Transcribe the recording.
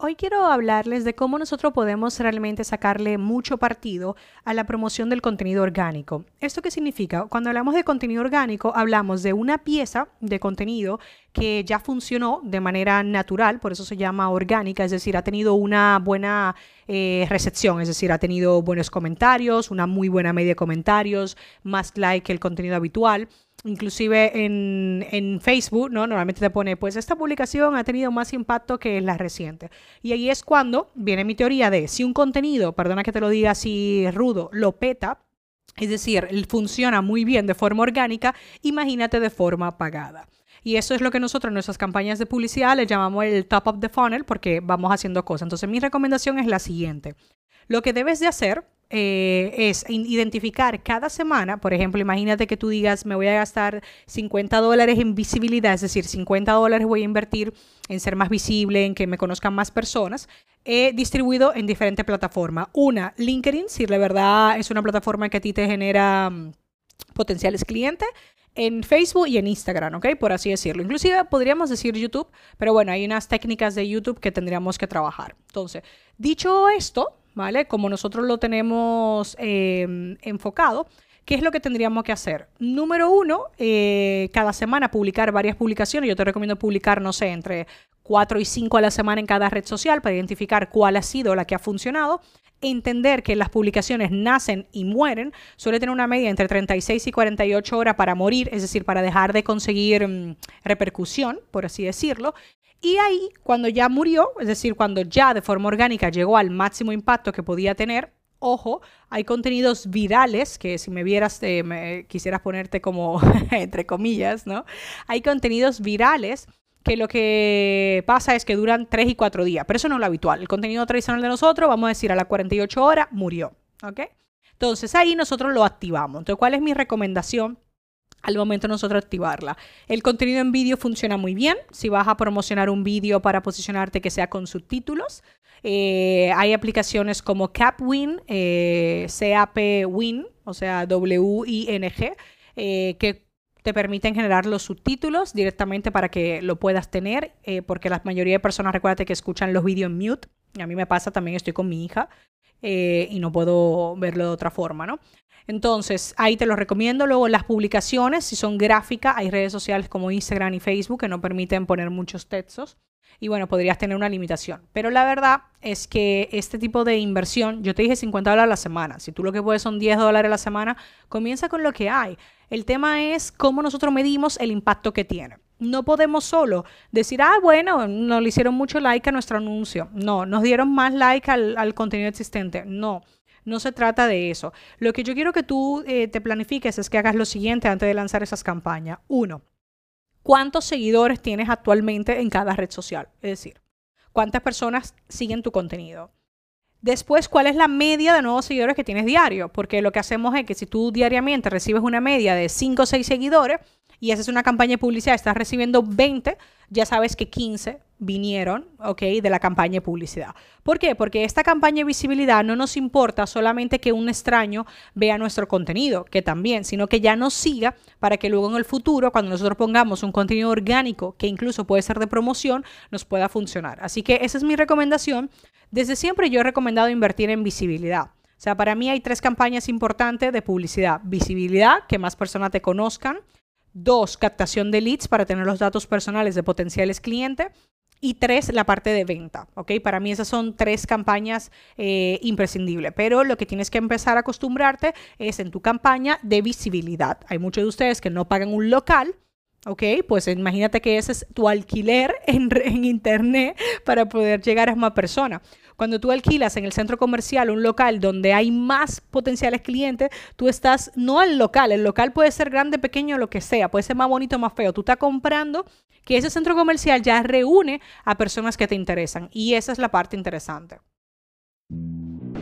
Hoy quiero hablarles de cómo nosotros podemos realmente sacarle mucho partido a la promoción del contenido orgánico. ¿Esto qué significa? Cuando hablamos de contenido orgánico, hablamos de una pieza de contenido que ya funcionó de manera natural, por eso se llama orgánica, es decir, ha tenido una buena eh, recepción, es decir, ha tenido buenos comentarios, una muy buena media de comentarios, más like que el contenido habitual inclusive en, Facebook, ¿no? Normalmente te pone, pues esta publicación ha tenido más impacto que la reciente. Y ahí es cuando viene mi teoría de si un contenido, perdona que te lo diga así rudo, lo peta, es decir, funciona muy bien de forma orgánica, imagínate de forma pagada. Y eso es lo que nosotros en nuestras campañas de publicidad le llamamos el top of the funnel porque vamos haciendo cosas. Entonces mi recomendación es la siguiente. Lo que debes de hacer eh, es identificar cada semana, por ejemplo, imagínate que tú digas, me voy a gastar 50 dólares en visibilidad, es decir, 50 dólares voy a invertir en ser más visible, en que me conozcan más personas, he distribuido en diferentes plataformas. Una, LinkedIn, si de verdad es una plataforma que a ti te genera mm, potenciales clientes en Facebook y en Instagram, ¿ok? Por así decirlo. Inclusive podríamos decir YouTube, pero bueno, hay unas técnicas de YouTube que tendríamos que trabajar. Entonces, dicho esto, ¿vale? Como nosotros lo tenemos em, enfocado, ¿qué es lo que tendríamos que hacer? Número uno, eh, cada semana publicar varias publicaciones. Yo te recomiendo publicar, no sé, entre 4 y 5 a la semana en cada red social para identificar cuál ha sido la que ha funcionado. Entender que las publicaciones nacen y mueren. Suele tener una media entre 36 y 48 horas para morir, es decir, para dejar de conseguir mm, repercusión, por así decirlo. Y ahí, cuando ya murió, es decir, cuando ya de forma orgánica llegó al máximo impacto que podía tener, ojo, hay contenidos virales, que si me vieras, eh, quisieras ponerte como entre comillas, ¿no? Hay contenidos virales que lo que pasa es que duran 3 y 4 días, pero eso no es lo habitual. El contenido tradicional de nosotros, vamos a decir, a las 48 horas, murió, ¿ok? Entonces ahí nosotros lo activamos. Entonces, ¿cuál es mi recomendación? al momento de nosotros activarla. El contenido en vídeo funciona muy bien. Si vas a promocionar un vídeo para posicionarte que sea con subtítulos, eh, hay aplicaciones como CapWin, eh, CAP-Win, o sea, W-I-N-G, eh, que te permiten generar los subtítulos directamente para que lo puedas tener, eh, porque la mayoría de personas, recuérdate que escuchan los vídeos en mute. A mí me pasa también, estoy con mi hija y no puedo verlo de otra forma, ¿no? Entonces, ahí te lo recomiendo. Luego, las publicaciones, si son gráficas, hay redes sociales como Instagram y Facebook que no permiten poner muchos textos. Y bueno, podrías tener una limitación. Pero la verdad es que este tipo de inversión, yo te dije 50 dólares a la semana. Si tú lo que puedes son 10 dólares a la semana, comienza con lo que hay. El tema es cómo nosotros medimos el impacto que tiene. No podemos solo decir, ah, bueno, no le hicieron mucho like a nuestro anuncio. No, nos dieron más like al, contenido existente. No. No se trata de eso. Lo que yo quiero que tú eh, te planifiques es que hagas lo siguiente antes de lanzar esas campañas. Uno, ¿cuántos seguidores tienes actualmente en cada red social? Es decir, ¿cuántas personas siguen tu contenido? Después, ¿cuál es la media de nuevos seguidores que tienes diario? Porque lo que hacemos es que si tú diariamente recibes una media de 5 o 6 seguidores y haces una campaña de publicidad, estás recibiendo 20, ya sabes que 15 vinieron, ¿ok? De la campaña de publicidad. ¿Por qué? Porque esta campaña de visibilidad no nos importa solamente que un extraño vea nuestro contenido, que también, sino que ya nos siga para que luego en el futuro, cuando nosotros pongamos un contenido orgánico, que incluso puede ser de promoción, nos pueda funcionar. Así que esa es mi recomendación. Desde siempre yo he recomendado invertir en visibilidad. O sea, para mí hay tres campañas importantes de publicidad. Visibilidad, que más personas te conozcan. Dos, captación de leads para tener los datos personales de potenciales clientes. Y tres, la parte de venta, ¿ok? Para mí esas son tres campañas eh, imprescindibles, pero lo que tienes que empezar a acostumbrarte es en tu campaña de visibilidad. Hay muchos de ustedes que no pagan un local, ¿ok? Pues imagínate que ese es tu alquiler en, en internet para poder llegar a más personas. Cuando tú alquilas en el centro comercial un local donde hay más potenciales clientes, tú estás no al local, el local puede ser grande, pequeño, lo que sea, puede ser más bonito, más feo. Tú estás comprando que ese centro comercial ya reúne a personas que te interesan y esa es la parte interesante.